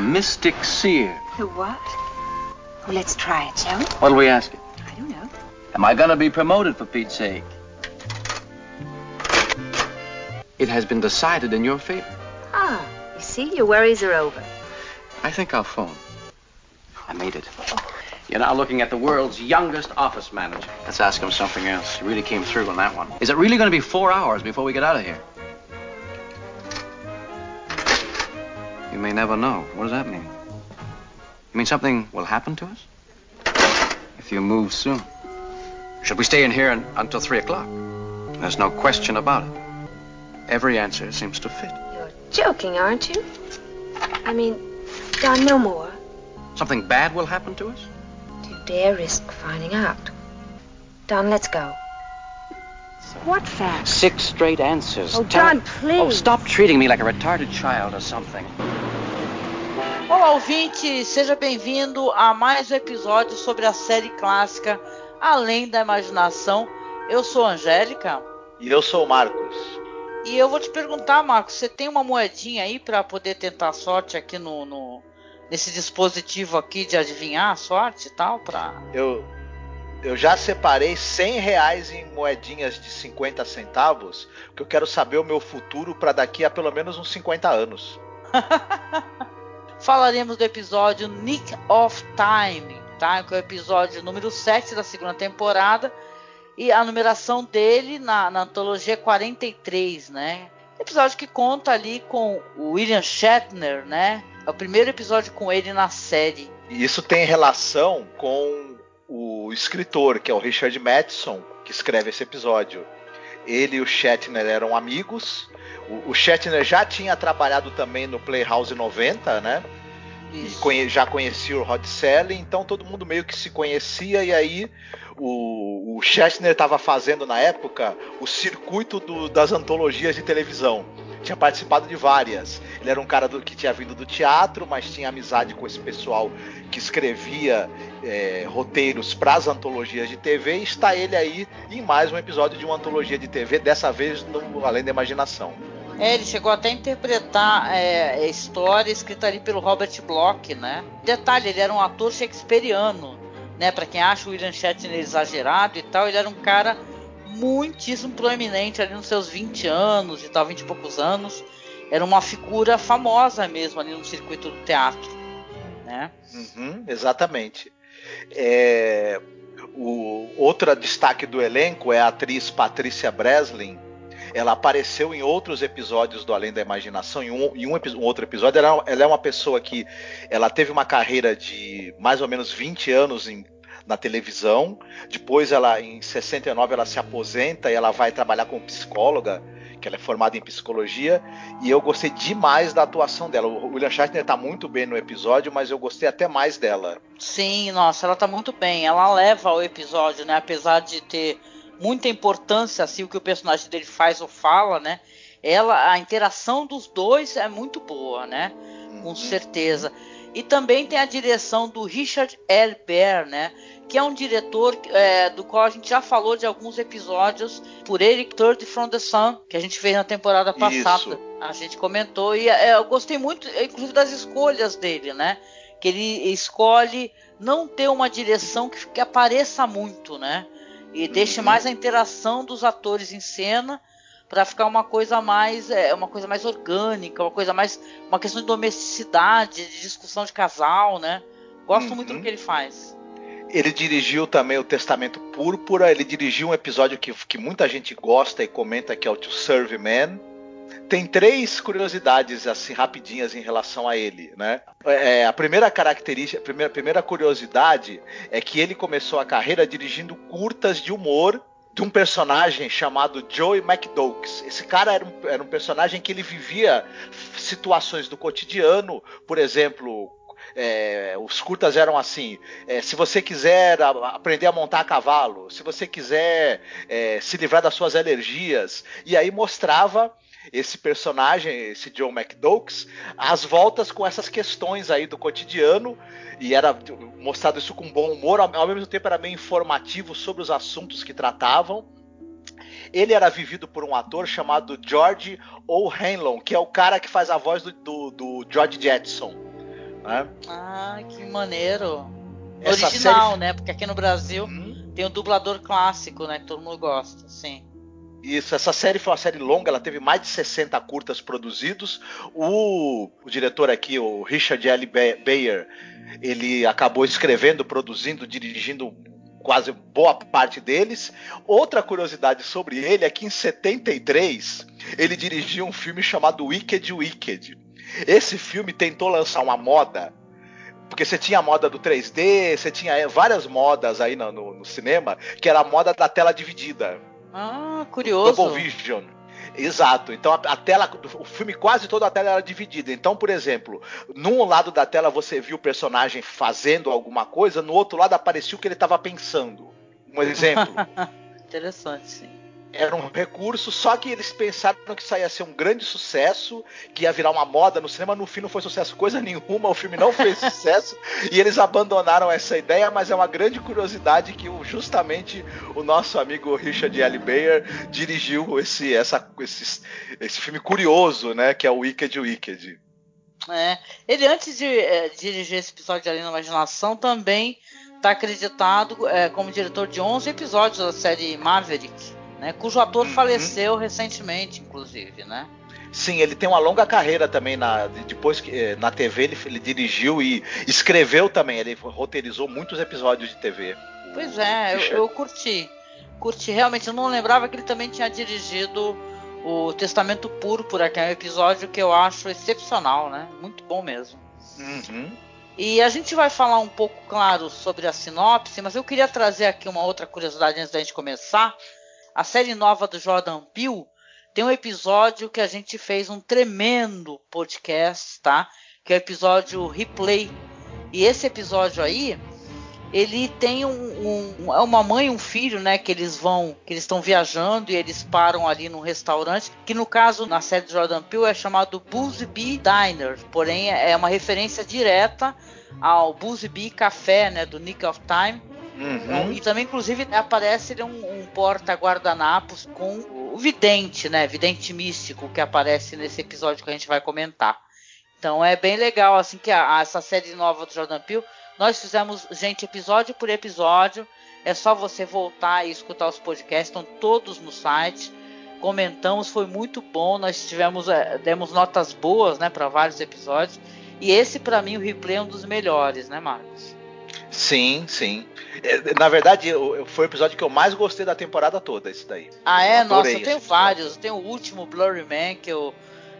Mystic Seer. The what? Well, let's try it, shall we? What'll we ask it? I don't know. Am I gonna be promoted for Pete's sake? It has been decided in your favor. Ah, you see, your worries are over. I think I'll phone. I made it. You're now looking at the world's youngest office manager. Let's ask him something else. He really came through on that one. Is it really going to be four hours before we get out of here? May never know. What does that mean? You mean something will happen to us? If you move soon. Should we stay in here un- until three o'clock? There's no question about it. Every answer seems to fit. You're joking, aren't you? I mean, Don, no more. Something bad will happen to us? Do you dare risk finding out? Don, let's go. What fact? Six straight answers. Oh, Tell- John, please. Oh, stop treating me like a retarded child or something. Olá, ouvinte, seja bem-vindo a mais um episódio sobre a série clássica Além da Imaginação. Eu sou a Angélica E eu sou o Marcos. e eu vou te perguntar, Marcos, você tem uma moedinha aí para poder tentar sorte aqui no, no- nesse dispositivo aqui de adivinhar a sorte e tal? Pra... Eu, eu já separei 100 reais em moedinhas de 50 centavos, porque eu quero saber o meu futuro para daqui a pelo menos uns 50 anos. Falaremos do episódio Nick of Time, tá? Que é o episódio número 7 da segunda temporada. E a numeração dele na, na antologia é 43, né? Episódio que conta ali com o William Shatner, né? É o primeiro episódio com ele na série. E isso tem relação com o escritor, que é o Richard Matheson, que escreve esse episódio. Ele e o Shatner eram amigos. O, o Shatner já tinha trabalhado também no Playhouse 90, né? E Isso. conhe- já conhecia o Rod Serling, então todo mundo meio que se conhecia, e aí o, o Shatner estava fazendo na época o circuito do- das antologias de televisão. Tinha participado de várias. Ele era um cara do- que tinha vindo do teatro, mas tinha amizade com esse pessoal que escrevia é, roteiros para as antologias de TV. E está ele aí em mais um episódio de uma antologia de TV, dessa vez no Além da Imaginação. É, ele chegou até a interpretar é, história escrita ali pelo Robert Bloch, né? Detalhe, ele era um ator shakespeariano, né? Para quem acha o William Shatner exagerado e tal, ele era um cara muitíssimo proeminente ali nos seus 20 anos e tal, 20 e poucos anos. Era uma figura famosa mesmo ali no circuito do teatro, né? Uhum, exatamente. É, o outro destaque do elenco é a atriz Patrícia Breslin. Ela apareceu em outros episódios do Além da Imaginação. Em um, em um um outro episódio, ela, ela é uma pessoa que ela teve uma carreira de mais ou menos 20 anos em- na televisão. Depois, ela em 69, ela se aposenta e ela vai trabalhar como psicóloga, que ela é formada em psicologia. E eu gostei demais da atuação dela. O William Shatner tá muito bem no episódio, mas eu gostei até mais dela. Sim, nossa, ela tá muito bem. Ela leva o episódio, né? Apesar de ter muita importância, assim, o que o personagem dele faz ou fala, né? Ela, a interação dos dois é muito boa, né? Com certeza. E também tem a direção do Richard L. Bear, né? Que é um diretor é, do qual a gente já falou de alguns episódios por ele, Third from the Sun, que a gente fez na temporada passada. Isso. A gente comentou e é, eu gostei muito, inclusive, das escolhas dele, né? Que ele escolhe não ter uma direção que, que apareça muito, né? E deixe Uhum. mais a interação dos atores em cena para ficar uma coisa mais é, uma coisa mais orgânica, uma coisa mais uma questão de domesticidade, de discussão de casal, né? Gosto Uhum. muito do que ele faz. Ele dirigiu também o Testamento Púrpura. Ele dirigiu um episódio que, que muita gente gosta e comenta que é o To Serve Man. Tem três curiosidades assim rapidinhas em relação a ele, né? É, a primeira característica, a primeira, a primeira curiosidade é que ele começou a carreira dirigindo curtas de humor de um personagem chamado Joey McDoakes. Esse cara era um, era um personagem que ele vivia situações do cotidiano, por exemplo, É, os curtas eram assim: é, se você quiser a, aprender a montar a cavalo, se você quiser é, se livrar das suas alergias, e aí mostrava esse personagem, esse John McDoakes, as voltas com essas questões aí do cotidiano e era mostrado isso com bom humor, ao, ao mesmo tempo era meio informativo sobre os assuntos que tratavam. Ele era vivido por um ator chamado George O'Hanlon, que é o cara que faz a voz do, do, do George Jetson. Né? Ah, que maneiro. Essa Original, série... né? Porque aqui no Brasil hum. tem o dublador clássico, né? Que todo mundo gosta, sim. Isso, essa série foi uma série longa, ela teve mais de 60 curtas produzidos. O, o diretor aqui, o Richard L. Bayer, ele acabou escrevendo, produzindo, dirigindo quase boa parte deles. Outra curiosidade sobre ele é que em 73 ele dirigiu um filme chamado Wicked Wicked. Esse filme tentou lançar uma moda porque você tinha a moda do 3D, você tinha várias modas aí no, no, no cinema, que era a moda da tela dividida. Ah, curioso. Double Vision. Exato. Então a, a, tela, o filme quase toda a tela era dividida. Então, por exemplo, num lado da tela você viu o personagem fazendo alguma coisa, no outro lado aparecia o que ele estava pensando. Um exemplo. Interessante, sim era um recurso, só que eles pensaram que isso ia ser um grande sucesso, que ia virar uma moda no cinema. No fim, não foi sucesso coisa nenhuma, o filme não fez sucesso e eles abandonaram essa ideia. Mas é uma grande curiosidade que justamente o nosso amigo Richard L. Bayer dirigiu esse, essa, esse, esse filme curioso, né? Que é o Wicked Wicked. É, ele antes de é, dirigir esse episódio de Além Imaginação também está acreditado é, como diretor de 11 episódios da série Maverick né? Cujo ator uhum. faleceu recentemente, inclusive, né? Sim, ele tem uma longa carreira também na depois que eh, na TV ele, ele dirigiu e escreveu também, ele roteirizou muitos episódios de TV. Pois é, eu, eu, curti. Curti realmente, eu não lembrava que ele também tinha dirigido o Testamento Púrpura, que é um episódio que eu acho excepcional, né? Muito bom mesmo. Uhum. E a gente vai falar um pouco, claro, sobre a sinopse, mas eu queria trazer aqui uma outra curiosidade antes da gente começar a série nova do Jordan Peele tem um episódio que a gente fez um tremendo podcast, tá? Que é o episódio Replay. E esse episódio aí, ele tem um, um, é uma mãe e um filho, né? Que eles vão, que eles estão viajando e eles param ali num restaurante, que no caso na série do Jordan Peele é chamado Bee Diner, porém é uma referência direta ao Bee Café, né? Do Nick of Time Uhum. E também, inclusive, aparece um, um porta-guardanapos com o vidente, né? Vidente místico que aparece nesse episódio que a gente vai comentar. Então é bem legal, assim, que a, a, essa série nova do Jordan Peele, nós fizemos, gente, episódio por episódio. É só você voltar e escutar os podcasts, estão todos no site. Comentamos, foi muito bom. Nós tivemos, é, demos notas boas, né, para vários episódios. E esse, para mim, o replay é um dos melhores, né, Marcos? Sim, sim. É, na verdade, foi o episódio que eu mais gostei da temporada toda, esse daí. Ah, é? Nossa, eu tenho vários. Eu tenho o último Blurry Man, que eu,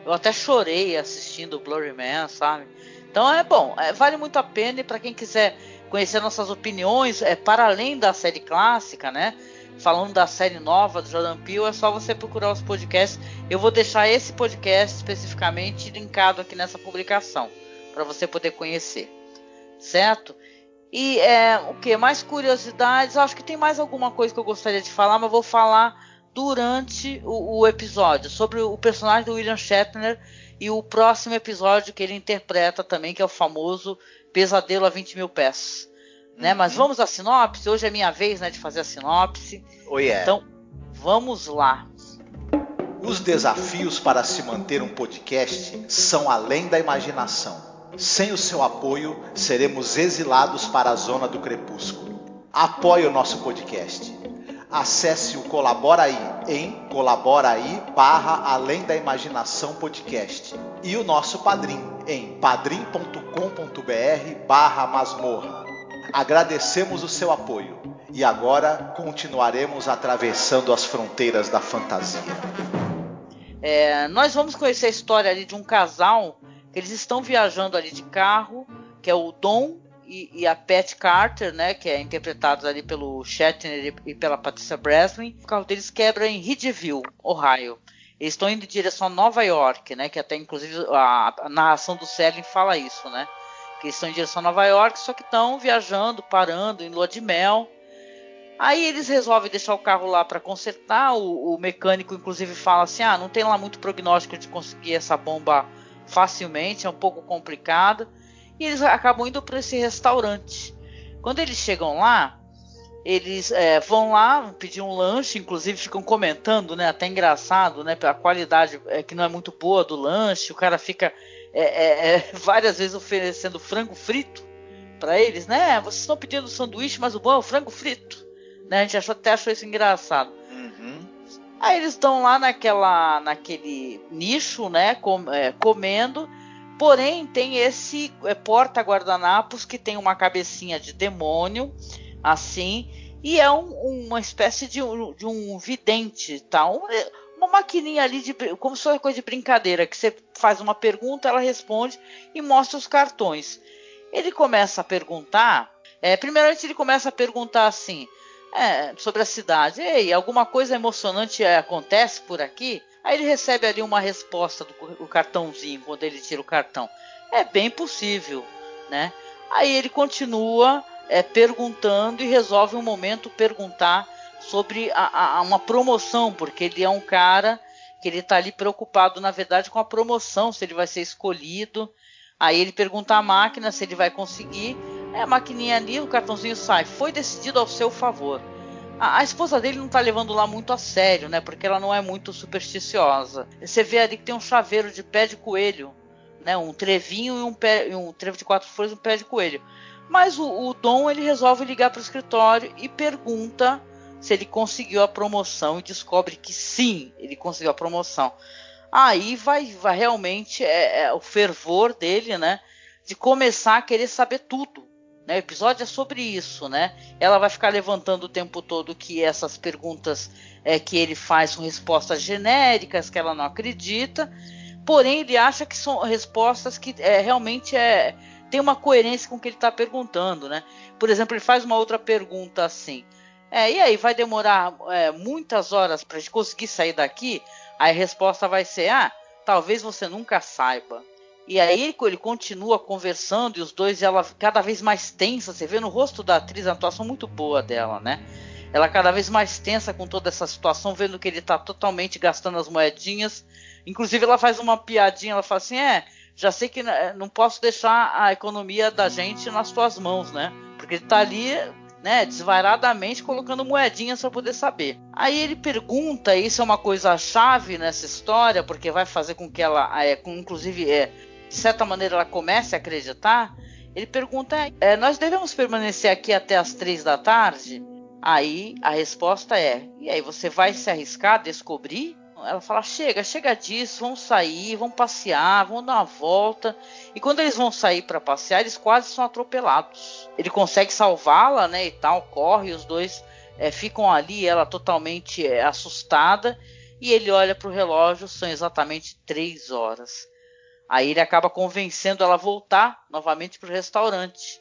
eu até chorei assistindo o Blurry Man, sabe? Então é bom, é, vale muito a pena e para quem quiser conhecer nossas opiniões, é para além da série clássica, né? Falando da série nova do Jordan Peele, é só você procurar os podcasts. Eu vou deixar esse podcast especificamente linkado aqui nessa publicação para você poder conhecer, certo? E é, o que? Mais curiosidades? Acho que tem mais alguma coisa que eu gostaria de falar, mas vou falar durante o, o episódio sobre o personagem do William Shatner e o próximo episódio que ele interpreta também, que é o famoso Pesadelo a 20 mil pés. Né? Uhum. Mas vamos à sinopse. Hoje é minha vez né, de fazer a sinopse. Oh, yeah. Então, vamos lá. Os desafios para se manter um podcast são além da imaginação sem o seu apoio, seremos exilados para a zona do crepúsculo. Apoie o nosso podcast. Acesse o Colabora aí em colaboraí barra Além da Imaginação Podcast e o nosso Padrim em padrim.com.br barra masmorra. Agradecemos o seu apoio e agora continuaremos atravessando as fronteiras da fantasia. É, nós vamos conhecer a história ali de um casal eles estão viajando ali de carro, que é o Dom e, e a Pat Carter, né, que é interpretado ali pelo Shatner e, pela Patricia Breslin. O carro deles quebra em Ridgeville, Ohio. Eles estão indo em direção a Nova York, né, que até inclusive a, a narração do Selling fala isso, né, que eles estão em direção a Nova York, só que estão viajando, parando, em lua de mel. Aí eles resolvem deixar o carro lá para consertar. O, o, mecânico, inclusive, fala assim: ah, não tem lá muito prognóstico de conseguir essa bomba facilmente, é um pouco complicado. E eles acabam indo para esse restaurante. Quando eles chegam lá, eles é, vão lá pedir um lanche, inclusive ficam comentando, né? Até engraçado, né? A qualidade é, que não é muito boa do lanche. O cara fica é, é, é várias vezes oferecendo frango frito para eles, né? Vocês estão pedindo sanduíche, mas o bom é o frango frito. Né? A gente achou, até achou isso engraçado. Uhum. Aí eles estão lá naquela, naquele nicho, né? Com, é, comendo. Porém, tem esse é, porta-guardanapos que tem uma cabecinha de demônio assim, e é um, uma espécie de um, de um vidente, tá? Um, uma maquininha ali de como se fosse coisa de brincadeira, que você faz uma pergunta, ela responde e mostra os cartões. Ele começa a perguntar, é, primeiramente ele começa a perguntar assim, é, sobre a cidade, ei, alguma coisa emocionante é, acontece por aqui? Aí ele recebe ali uma resposta do cartãozinho quando ele tira o cartão. É bem possível, né? Aí ele continua é, perguntando e resolve um momento perguntar sobre a, a, uma promoção, porque ele é um cara que ele está ali preocupado, na verdade, com a promoção, se ele vai ser escolhido. Aí ele pergunta à máquina se ele vai conseguir. É a maquininha ali, o cartãozinho sai. Foi decidido ao seu favor. A, a esposa dele não está levando lá muito a sério, né? Porque ela não é muito supersticiosa. Você vê ali que tem um chaveiro de pé de coelho, né? Um trevinho e um, pé, um trevo de quatro folhas e um pé de coelho. Mas o, o Dom ele resolve ligar para o escritório e pergunta se ele conseguiu a promoção e descobre que sim, ele conseguiu a promoção. Aí vai, vai realmente é, é, o fervor dele, né, de começar a querer saber tudo. Né? O episódio é sobre isso, né? Ela vai ficar levantando o tempo todo que essas perguntas é, que ele faz são respostas genéricas que ela não acredita. Porém, ele acha que são respostas que é, realmente é, tem uma coerência com o que ele está perguntando, né? Por exemplo, ele faz uma outra pergunta assim: é, e aí, vai demorar é, muitas horas para conseguir sair daqui? Aí a resposta vai ser: ah, talvez você nunca saiba. E aí ele continua conversando e os dois, ela cada vez mais tensa. Você vê no rosto da atriz a atuação muito boa dela, né? Ela cada vez mais tensa com toda essa situação, vendo que ele está totalmente gastando as moedinhas. Inclusive, ela faz uma piadinha, ela fala assim: é já sei que né, não posso deixar a economia da gente nas tuas mãos, né? Porque ele tá ali, né, desvairadamente colocando moedinhas para poder saber. Aí ele pergunta, isso é uma coisa chave nessa história, porque vai fazer com que ela, é, com, inclusive, é, de certa maneira, ela comece a acreditar. Ele pergunta: é, nós devemos permanecer aqui até as três da tarde? Aí a resposta é: e aí você vai se arriscar a descobrir? ela fala: chega, chega disso, vamos sair, vamos passear, vamos dar uma volta. E quando eles vão sair para passear, eles quase são atropelados. Ele consegue salvá-la, né? E tal, corre, os dois é, ficam ali, ela totalmente é, assustada. E ele olha para o relógio, são exatamente três horas. Aí ele acaba convencendo ela a voltar novamente para o restaurante.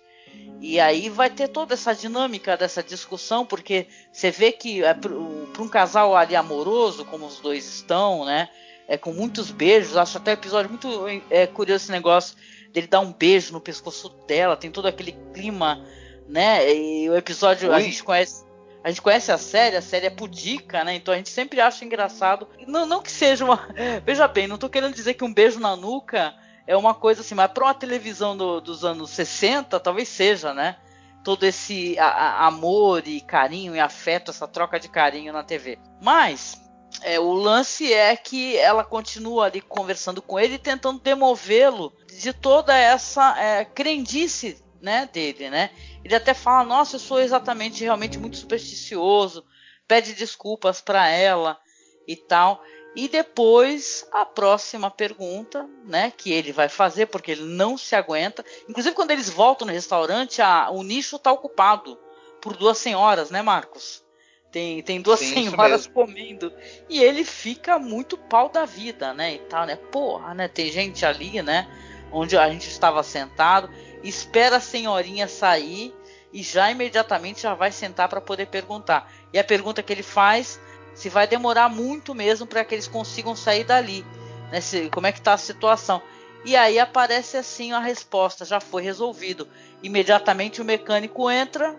E aí vai ter toda essa dinâmica dessa discussão, porque você vê que é, para um casal ali amoroso, como os dois estão, né? É, com muitos beijos, acho até o episódio muito é, curioso esse negócio dele dar um beijo no pescoço dela, tem todo aquele clima, né? E o episódio Ui. a gente conhece. A gente conhece a série, a série é pudica, né? Então a gente sempre acha engraçado. Não, não que seja uma. Veja bem, não tô querendo dizer que um beijo na nuca é uma coisa assim, mas para uma televisão do, dos anos 60, talvez seja, né? Todo esse a, a, amor e carinho e afeto, essa troca de carinho na TV. Mas é, o lance é que ela continua ali conversando com ele, tentando demovê-lo de toda essa é, crendice né, dele, né? Ele até fala: Nossa, eu sou exatamente, realmente muito supersticioso. Pede desculpas para ela e tal. E depois a próxima pergunta, né, que ele vai fazer porque ele não se aguenta. Inclusive quando eles voltam no restaurante, a, o nicho está ocupado por duas senhoras, né, Marcos? Tem, tem duas Sim, senhoras comendo e ele fica muito pau da vida, né, e tal, né? Porra, né? Tem gente ali, né, onde a gente estava sentado, espera a senhorinha sair e já imediatamente já vai sentar para poder perguntar. E a pergunta que ele faz se vai demorar muito mesmo para que eles consigam sair dali. Né? Se, como é que está a situação. E aí aparece assim a resposta, já foi resolvido. Imediatamente o mecânico entra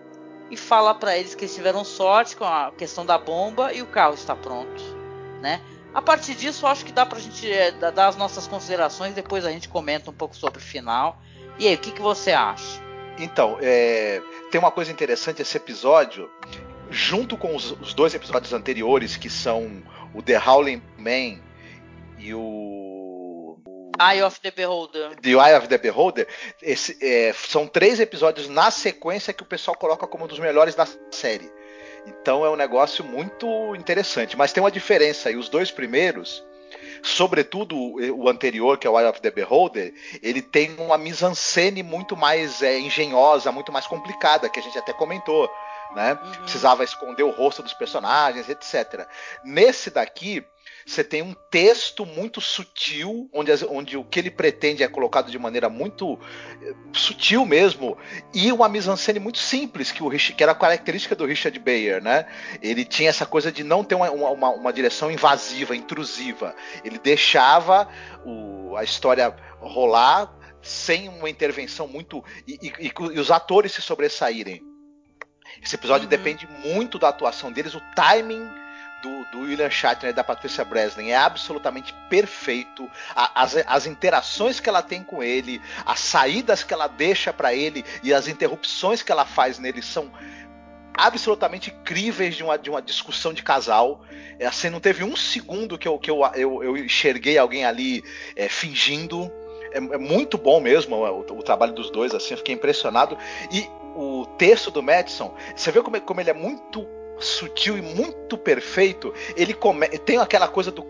e fala para eles que eles tiveram sorte com a questão da bomba e o carro está pronto, né? A partir disso, acho que dá pra gente é, dar as nossas considerações, depois a gente comenta um pouco sobre o final. E aí, o que, que você acha? Então, é, tem uma coisa interessante esse episódio, junto com os, os, dois episódios anteriores, que são o The Howling Man e o. Eye of the Beholder. The Eye of the Beholder. Esse, é, são três episódios na sequência que o pessoal coloca como um dos melhores da série. Então é um negócio muito interessante. Mas tem uma diferença aí. Os dois primeiros, sobretudo o anterior, que é o Eye of the Beholder, ele tem uma mise-en-scène muito mais é, engenhosa, muito mais complicada, que a gente até comentou. Né? Uhum. Precisava esconder o rosto dos personagens, etc. Nesse daqui, você tem um texto muito sutil, onde, onde o que ele pretende é colocado de maneira muito eh, sutil mesmo, e uma mise-en-scène muito simples, que, o, que era a característica do Richard Bayer, né? Ele tinha essa coisa de não ter uma, uma, uma direção invasiva, intrusiva. Ele deixava o, a história rolar sem uma intervenção muito. e, e, e os atores se sobressaírem. Esse episódio uhum. depende muito da atuação deles, o timing do, do William Shatner e da Patricia Breslin é absolutamente perfeito. A, as, as interações que ela tem com ele, as saídas que ela deixa para ele e as interrupções que ela faz nele são absolutamente incríveis de uma, de uma discussão de casal. É, assim, não teve um segundo que eu, que eu, eu, eu enxerguei alguém ali é, fingindo. É, é, muito bom mesmo o, o, trabalho dos dois, assim, eu fiquei impressionado. E o texto do Madison, você vê como, como ele é muito sutil e muito perfeito, ele come... tem aquela coisa do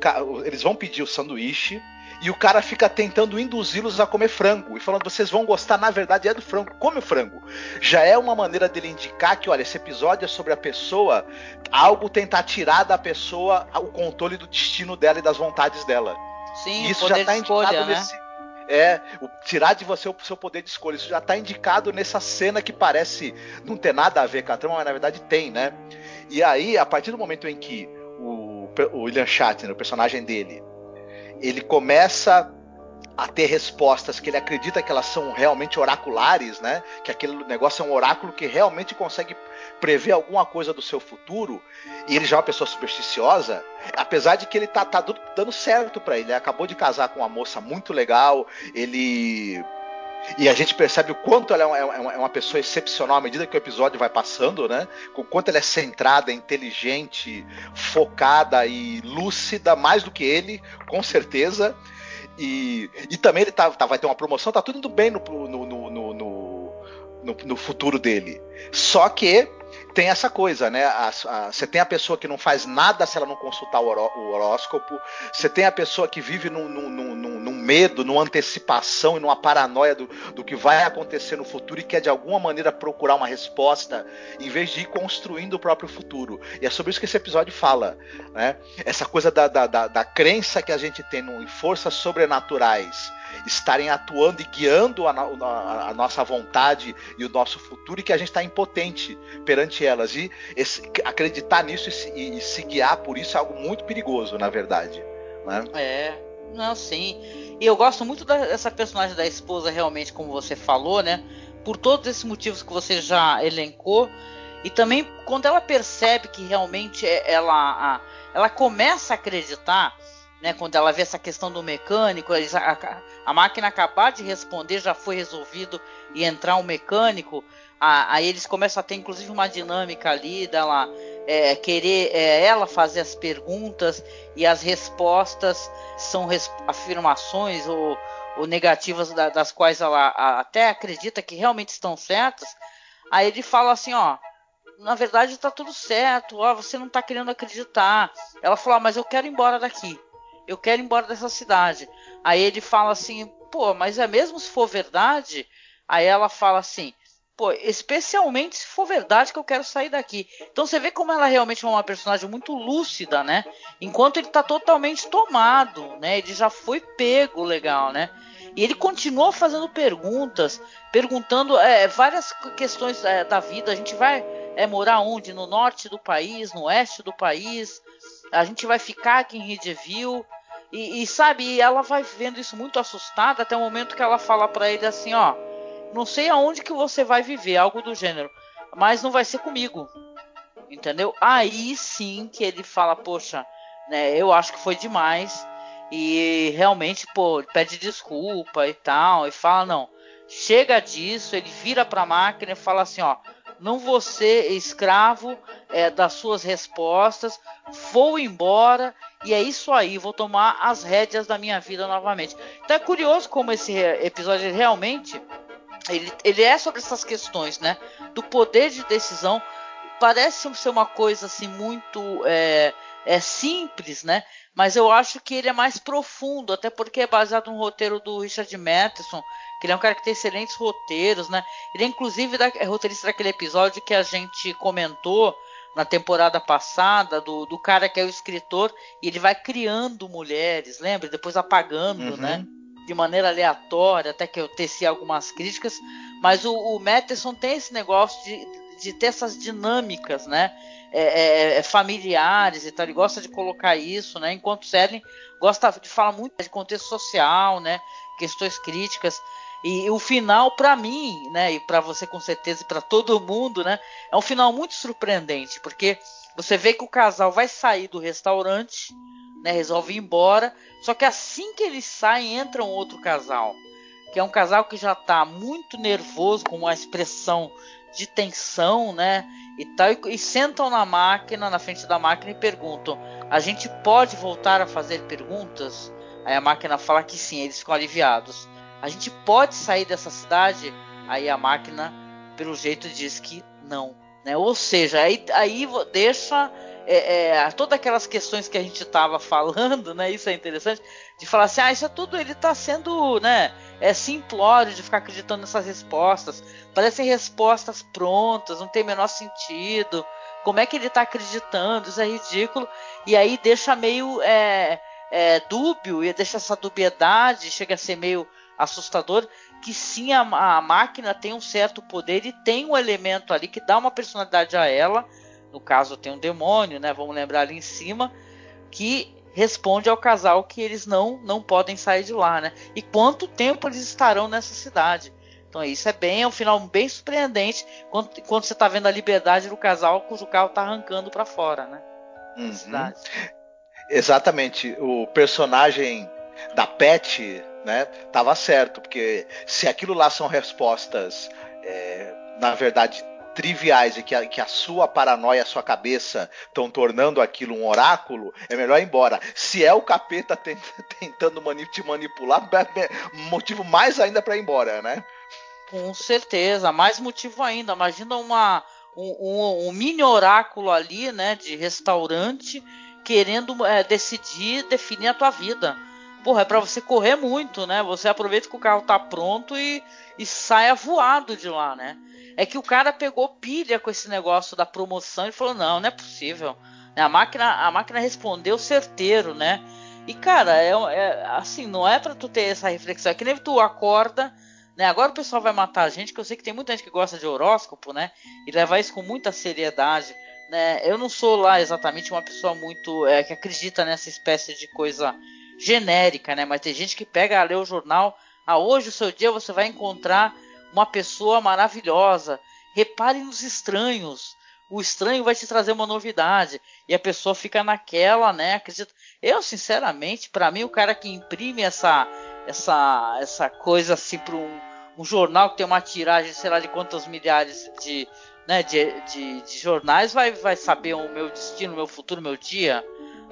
eles vão pedir o sanduíche e o cara fica tentando induzi-los a comer frango e falando vocês vão gostar, na verdade é do frango, come o frango. Já é uma maneira dele indicar que, olha, esse episódio é sobre a pessoa, algo tentar tirar da pessoa o controle do destino dela e das vontades dela. Sim, isso já está indicado né? nesse é o, tirar de você o seu poder de escolha. Isso já está indicado nessa cena que parece não ter nada a ver com a trama, mas na verdade tem, né? E aí, a partir do momento em que o, o William Shatner, o personagem dele, ele começa a ter respostas que ele acredita que elas são realmente oraculares, né? Que aquele negócio é um oráculo que realmente consegue prever alguma coisa do seu futuro. E ele já é uma pessoa supersticiosa, apesar de que ele tá, tá dando certo para ele. Ele acabou de casar com uma moça muito legal, ele e a gente percebe o quanto ela é, é uma, é uma, pessoa excepcional à medida que o episódio vai passando, né? O quanto ela é centrada, inteligente, focada e lúcida, mais do que ele, com certeza. E, e também ele tá, tá, vai ter uma promoção, tá tudo indo bem no, no, no, no, no futuro dele. Só que tem essa coisa, né? Você tem a pessoa que não faz nada se ela não consultar o, horó o horóscopo. Você tem a pessoa que vive num, num, num, num, medo, numa antecipação e numa paranoia do, do que vai acontecer no futuro e quer de alguma maneira procurar uma resposta em vez de ir construindo o próprio futuro. E é sobre isso que esse episódio fala, né? Essa coisa da, da, da, da crença que a gente tem em forças sobrenaturais estarem atuando e guiando a, a, a, nossa vontade e o nosso futuro e que a gente está impotente perante elas. E esse, acreditar nisso e e, e se, guiar por isso é algo muito perigoso, na verdade. Né? É, não, sim. E eu gosto muito dessa personagem da esposa, realmente, como você falou, né? Por todos esses motivos que você já elencou. E também quando ela percebe que realmente é, ela, ela começa a acreditar né, quando ela vê essa questão do mecânico, a, a, máquina acabar de responder, já foi resolvido e entrar um mecânico, aí eles começam a ter inclusive uma dinâmica ali dela é, querer é, ela fazer as perguntas e as respostas são res, afirmações ou, ou negativas da, das quais ela a, até acredita que realmente estão certas. Aí ele fala assim, ó, na verdade está tudo certo, ó, você não está querendo acreditar. Ela falou, ah, mas eu quero ir embora daqui eu quero ir embora dessa cidade. Aí ele fala assim, pô, mas é mesmo se for verdade? Aí ela fala assim, pô, especialmente se for verdade que eu quero sair daqui. Então você vê como ela realmente é uma personagem muito lúcida, né? Enquanto ele tá totalmente tomado, né? Ele já foi pego legal, né? E ele continuou fazendo perguntas, perguntando é, várias questões é, da vida. A gente vai é, morar onde? No norte do país, no oeste do país? A gente vai ficar aqui em Redeville? E, e sabe, ela vai vendo isso muito assustada até o momento que ela fala para ele assim, ó, não sei aonde que você vai viver, algo do gênero, mas não vai ser comigo. Entendeu? Aí sim que ele fala, poxa, né, eu acho que foi demais. E realmente, pô, pede desculpa e tal, e fala, não, chega disso, ele vira para a máquina e fala assim, ó, não vou ser escravo é, das suas respostas, vou embora e é isso aí, vou tomar as rédeas da minha vida novamente. Então é curioso como esse episódio realmente ele, ele é sobre essas questões, né? Do poder de decisão. Parece ser uma coisa assim muito é, é simples, né? Mas eu acho que ele é mais profundo, até porque é baseado no roteiro do Richard Matheson, que ele é um cara que tem excelentes roteiros, né? Ele é inclusive da, é roteirista daquele episódio que a gente comentou na temporada passada, do, do cara que é o escritor, e ele vai criando mulheres, lembra? Depois apagando, uhum. né? De maneira aleatória, até que eu teci algumas críticas. Mas o, o Matheson tem esse negócio de, de ter essas dinâmicas, né? É, é, é, familiares e tal. Ele gosta de colocar isso, né? Enquanto Selling gosta de falar muito de contexto social, né? Questões críticas. E o final, para mim, né, e para você com certeza e para todo mundo, né, é um final muito surpreendente, porque você vê que o casal vai sair do restaurante, né, resolve ir embora, só que assim que eles saem, entra um outro casal, que é um casal que já está muito nervoso, com uma expressão de tensão, né, e tal, e, e sentam na máquina, na frente da máquina e perguntam: "A gente pode voltar a fazer perguntas?" Aí a máquina fala que sim, eles ficam aliviados a gente pode sair dessa cidade? Aí a máquina, pelo jeito, diz que não. Né? Ou seja, aí, aí deixa é, é, todas aquelas questões que a gente estava falando, né? Isso é interessante, de falar assim, ah, isso é tudo, ele está sendo, né? É simplório de ficar acreditando nessas respostas. Parecem respostas prontas, não tem o menor sentido. Como é que ele está acreditando? Isso é ridículo. E aí deixa meio é, é, dúbio, e deixa essa dubiedade, chega a ser meio assustador que sim a, a, máquina tem um certo poder e tem um elemento ali que dá uma personalidade a ela. No caso tem um demônio, né? Vamos lembrar ali em cima que responde ao casal que eles não não podem sair de lá, né? E quanto tempo eles estarão nessa cidade? Então isso é bem, é um final bem surpreendente quando, quando você está vendo a liberdade do casal cujo carro está arrancando para fora, né? Uhum. Exatamente. O personagem da Pet né, tava certo, porque se aquilo lá são respostas, é, na verdade, triviais e que a, que a sua paranoia, a sua cabeça estão tornando aquilo um oráculo, é melhor ir embora. Se é o capeta tentando te manipular, motivo mais ainda para ir embora, né? Com certeza, mais motivo ainda. Imagina uma, um, um, um mini oráculo ali, né, de restaurante, querendo é, decidir, definir a tua vida porra, é pra você correr muito, né? Você aproveita que o carro tá pronto e, e saia voado de lá, né? É que o cara pegou pilha com esse negócio da promoção e falou: não, não é possível. A máquina, a máquina respondeu certeiro, né? E cara, é, é assim, não é para tu ter essa reflexão. É que nem tu acorda, né? Agora o pessoal vai matar a gente, que eu sei que tem muita gente que gosta de horóscopo, né? E levar isso com muita seriedade. Né? Eu não sou lá exatamente uma pessoa muito é, que acredita nessa espécie de coisa genérica, né? Mas tem gente que pega a ler o jornal. Ah, hoje o seu dia você vai encontrar uma pessoa maravilhosa. Repare nos estranhos. O estranho vai te trazer uma novidade. E a pessoa fica naquela, né? Acredito. Eu, sinceramente, para mim, o cara que imprime essa essa essa coisa assim para um, um, jornal que tem uma tiragem, sei lá de quantas milhares de, né, de, de, de jornais, vai, vai saber o meu destino, o meu futuro, o meu dia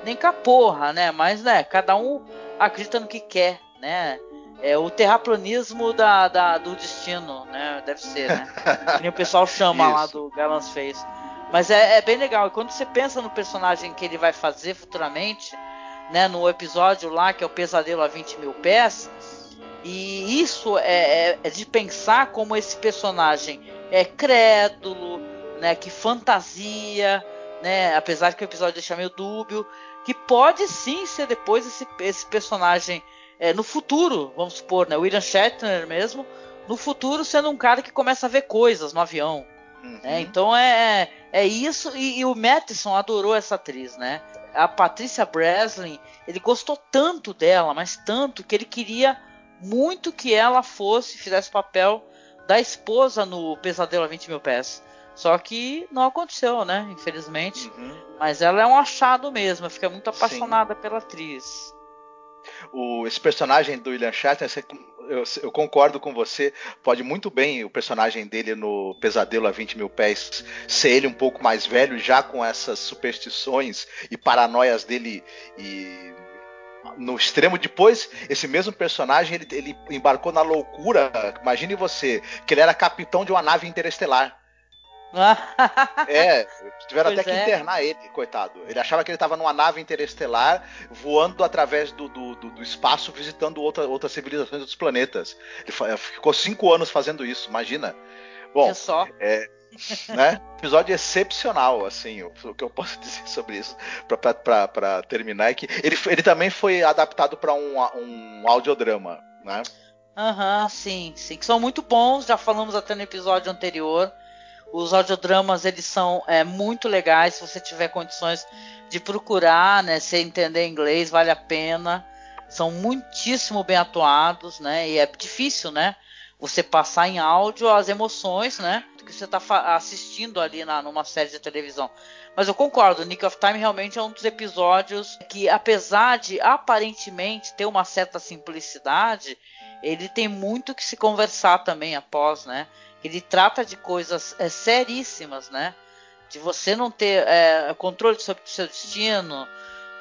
nem com a porra, né? Mas, né, cada um acredita no que quer, né? É o terraplanismo da, da, do destino, né? Deve ser, né? que o pessoal chama lá do Galans Face. Mas é, é, bem legal. E quando você pensa no personagem que ele vai fazer futuramente, né? No episódio lá, que é o Pesadelo a 20 mil pés, e isso é, é, é de pensar como esse personagem é crédulo, né? Que fantasia, né? Apesar que o episódio deixa meio dúbio, que pode sim ser depois esse, esse personagem é, no futuro, vamos supor, né? William Shatner mesmo, no futuro sendo um cara que começa a ver coisas no avião. Uhum. Né? Então é, é isso, e, e, o Matheson adorou essa atriz, né? a Patrícia Breslin, ele gostou tanto dela, mas tanto que ele queria muito que ela fosse, fizesse papel da esposa no Pesadelo a 20 mil pés. Só que não aconteceu, né? Infelizmente. Uhum. Mas ela é um achado mesmo. Eu fiquei muito apaixonada Sim. pela atriz. O, esse personagem do William Shatner, eu, eu, concordo com você. Pode muito bem o personagem dele no Pesadelo a 20 mil pés ser ele um pouco mais velho, já com essas superstições e paranoias dele e no extremo depois, esse mesmo personagem ele, ele embarcou na loucura. Imagine você, que ele era capitão de uma nave interestelar. É, tiveram pois até que é. internar ele, coitado. Ele achava que ele estava numa nave interestelar voando através do, do, do, do espaço, visitando outra, outras civilizações dos planetas. Ele ficou cinco anos fazendo isso, imagina. Bom. É, né? Episódio excepcional, assim, o, o, que eu posso dizer sobre isso para terminar é que ele, ele também foi adaptado para um, um audiodrama, né? Aham, uhum, sim, sim, que são muito bons, já falamos até no episódio anterior. Os audiodramas, eles são é, muito legais, se você tiver condições de procurar, né, se entender inglês, vale a pena. São muitíssimo bem atuados, né, e é difícil, né, você passar em áudio as emoções, né, que você está assistindo ali na, numa série de televisão. Mas eu concordo, Nick of Time realmente é um dos episódios que, apesar de aparentemente ter uma certa simplicidade, ele tem muito que se conversar também após, né? Ele trata de coisas é, seríssimas, né? De você não ter é, controle sobre o seu destino,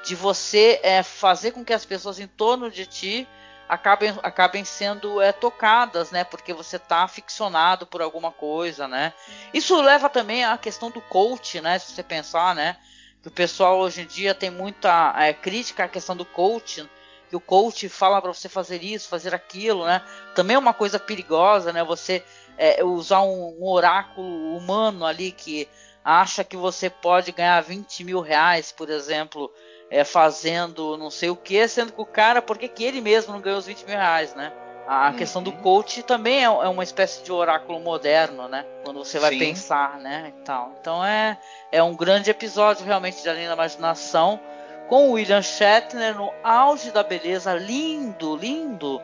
de você é, fazer com que as pessoas em torno de ti acabem, acabem sendo é, tocadas, né? Porque você está ficcionado por alguma coisa, né? Isso leva também à questão do coach, né? Se você pensar, né? Que o pessoal hoje em dia tem muita é, crítica à questão do coach, que o coach fala para você fazer isso, fazer aquilo, né? Também é uma coisa perigosa, né? Você é, usar um, um, oráculo humano ali que acha que você pode ganhar 20 mil reais, por exemplo, é, fazendo não sei o que, sendo que o cara, por que ele mesmo não ganhou os 20 mil reais, né? A uhum. questão do coach também é, é, uma espécie de oráculo moderno, né? Quando você vai Sim. pensar, né? Então, então é, é um grande episódio realmente de Além da Imaginação, com o William Shatner no auge da beleza, lindo, lindo.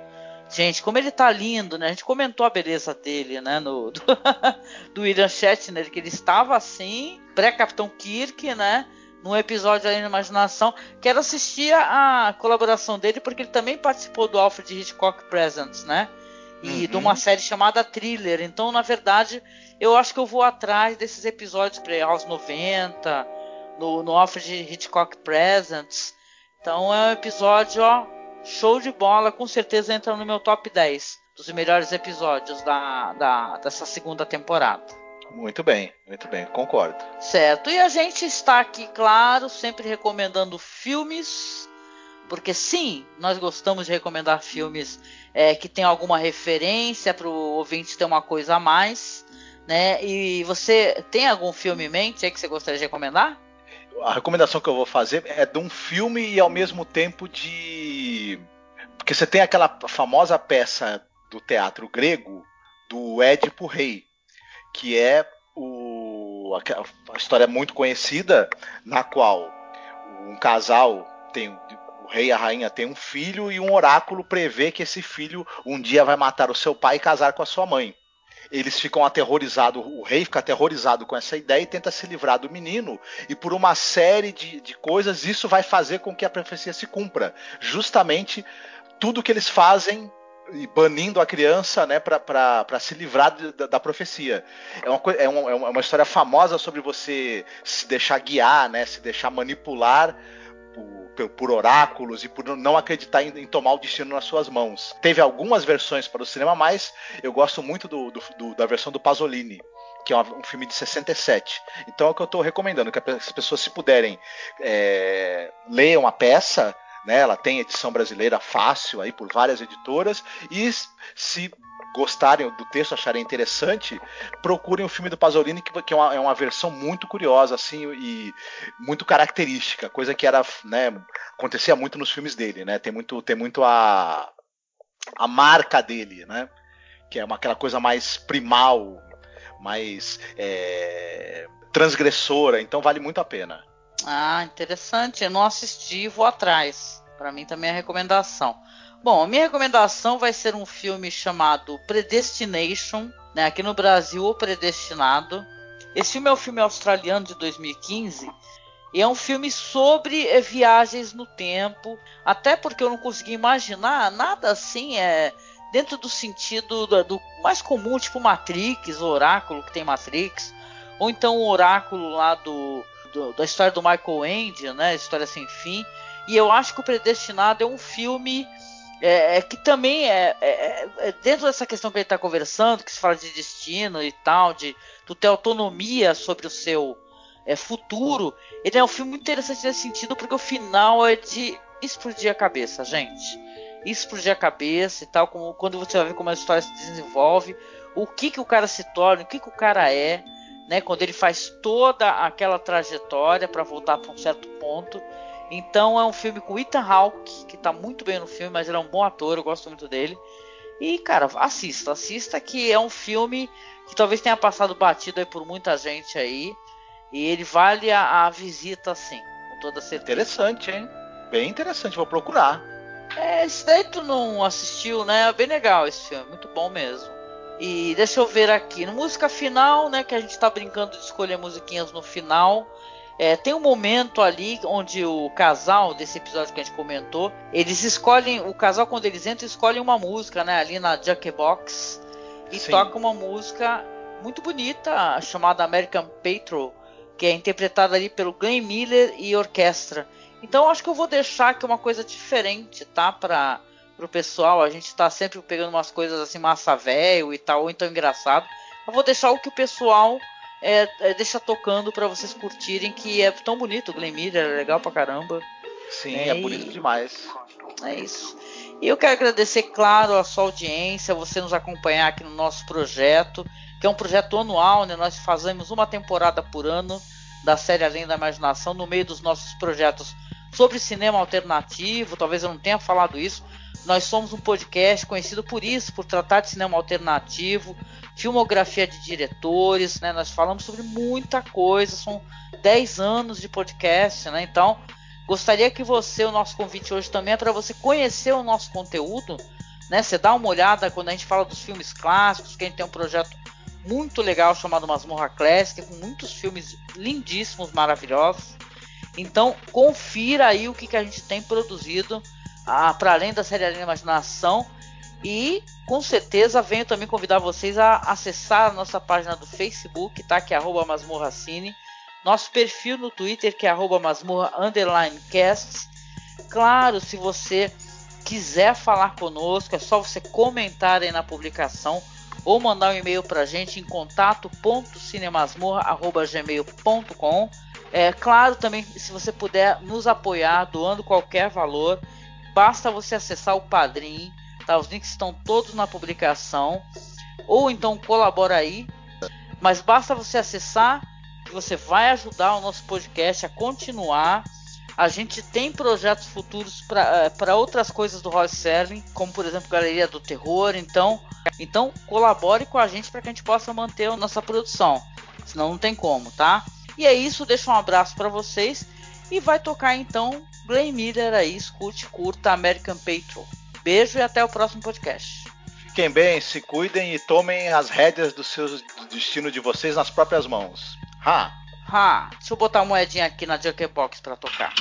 Gente, como ele tá lindo, né? A gente comentou a beleza dele, né? No, do, do William Shatner, que ele estava assim, pré-Capitão Kirk, né? num episódio aí na imaginação. Quero assistir a, colaboração dele porque ele também participou do Alfred Hitchcock Presents, né? E uhum. de uma série chamada Thriller. Então, na verdade, eu acho que eu vou atrás desses episódios para aos 90, no, no Alfred Hitchcock Presents. Então é um episódio, ó, show de bola, com certeza entra no meu top 10 dos melhores episódios da, da dessa segunda temporada. Muito bem, muito bem, concordo. Certo, e a gente está aqui, claro, sempre recomendando filmes, porque sim, nós gostamos de recomendar filmes é, que tem alguma referência para o ouvinte ter uma coisa a mais, né? E você tem algum filme em mente aí que você gostaria de recomendar? A recomendação que eu vou fazer é de um filme e ao mesmo tempo de. Porque você tem aquela famosa peça do teatro grego do Édipo Rei que é o, a, história muito conhecida na qual um casal tem o rei e a rainha tem um filho e um oráculo prevê que esse filho um dia vai matar o seu pai e casar com a sua mãe. Eles ficam aterrorizados, o rei fica aterrorizado com essa ideia e tenta se livrar do menino, e por uma série de, de coisas, isso vai fazer com que a profecia se cumpra. Justamente tudo que eles fazem e banindo a criança né, para se livrar da, da, profecia. É uma, é, uma, é uma história famosa sobre você se deixar guiar, né, se deixar manipular por, oráculos e por não acreditar em, em, tomar o destino nas suas mãos. Teve algumas versões para o cinema, mas eu gosto muito do, do, do, da versão do Pasolini. Que é um filme de 67. Então é o que eu estou recomendando: que as pessoas, se puderem, é, leiam a peça, né? Ela tem edição brasileira fácil aí por várias editoras e se gostarem do texto, acharem interessante, procurem o filme do Pasolini, que, é, uma, é, uma, versão muito curiosa, assim, e muito característica, coisa que era, né, acontecia muito nos filmes dele, né? Tem muito, tem muito a, a marca dele, né? Que é uma, aquela coisa mais primal, mais é, transgressora, então vale muito a pena. Ah, interessante. Eu não assisti, vou atrás. Para mim também é recomendação. Bom, minha recomendação vai ser um filme chamado Predestination, né? Aqui no Brasil, O Predestinado. Esse filme é um filme australiano de 2015 e é um filme sobre é, viagens no tempo, até porque eu não consegui imaginar nada assim, é dentro do sentido do, do mais comum, tipo Matrix, Oráculo que tem Matrix, ou então o Oráculo lá do, do da história do Michael Ende, né, História sem fim. E eu acho que o Predestinado é um filme é, é, que também é, é, é, é dentro dessa questão que ele está conversando, que se fala de destino e tal, de tu ter autonomia sobre o seu é, futuro, ele é um filme interessante nesse sentido, porque o final é de explodir a cabeça, gente. Explodir a cabeça e tal, como, quando você vai ver como a história se desenvolve, o que, que o cara se torna, o que, que o cara é, né? Quando ele faz toda aquela trajetória para voltar para um certo ponto. Então é um filme com Ethan Hawke, que está muito bem no filme, mas ele é um bom ator, eu gosto muito dele. E, cara, assista, assista que é um filme que talvez tenha passado batido aí por muita gente aí. E ele vale a, a visita, sim, com toda certeza. Interessante, hein? Bem interessante, vou procurar. É, esse daí tu não assistiu, né? É bem legal esse filme, muito bom mesmo. E deixa eu ver aqui, música final, né? Que a gente tá brincando de escolher musiquinhas no final. É, tem um momento ali onde o casal desse episódio que a gente comentou, eles escolhem, o casal quando eles entram, escolhem uma música, né, ali na Jukebox e Sim. toca uma música muito bonita chamada American Patrol, que é interpretada ali pelo Glenn Miller e orquestra. Então acho que eu vou deixar aqui uma coisa diferente, tá, para o pessoal. A gente está sempre pegando umas coisas assim massa velho e tal, ou então engraçado. Eu vou deixar o que o pessoal é, é, deixa tocando para vocês curtirem, que é tão bonito. O Glen Miller é legal pra caramba. Sim, é, é bonito demais. É isso. E eu quero agradecer, claro, a sua audiência, você nos acompanhar aqui no nosso projeto, que é um projeto anual, né? Nós fazemos uma temporada por ano da série Além da Imaginação, no meio dos nossos projetos sobre cinema alternativo. Talvez eu não tenha falado isso. Nós somos um podcast conhecido por isso, por tratar de cinema alternativo, filmografia de diretores, né? Nós falamos sobre muita coisa, são 10 anos de podcast, né? Então, gostaria que você, o nosso convite hoje também é para você conhecer o nosso conteúdo, né? Você dá uma olhada quando a gente fala dos filmes clássicos, que a gente tem um projeto muito legal chamado Masmorra Classic, com muitos filmes lindíssimos, maravilhosos. Então, confira aí o que, que a gente tem produzido, ah, para além da série Além da Imaginação e com certeza venho também convidar vocês a acessar a nossa página do Facebook, tá? Que é arroba masmorracine. Nosso perfil no Twitter, que é arroba masmorra cast. Claro, se você quiser falar conosco, é só você comentar aí na publicação ou mandar um e-mail para a gente em contato.cinemasmorra.gmail.com É claro também, se você puder nos apoiar doando qualquer valor, basta você acessar o Padrim Tá? Os links estão todos na publicação. Ou então colabora aí. Mas basta você acessar que você vai ajudar o nosso podcast a continuar. A gente tem projetos futuros para eh, outras coisas do Roy Serling, como por exemplo Galeria do Terror. Então, então colabore com a gente para que a gente possa manter a nossa produção. Senão não tem como, tá? E é isso, deixa um abraço para vocês e vai tocar então Glenn Miller aí, escute, curta American Patriot. Beijo e até o próximo podcast. Fiquem bem, se cuidem e tomem as rédeas do, seu, do destino de vocês nas próprias mãos. Ha! Ha! Deixa eu botar a moedinha aqui na Junkerbox para tocar.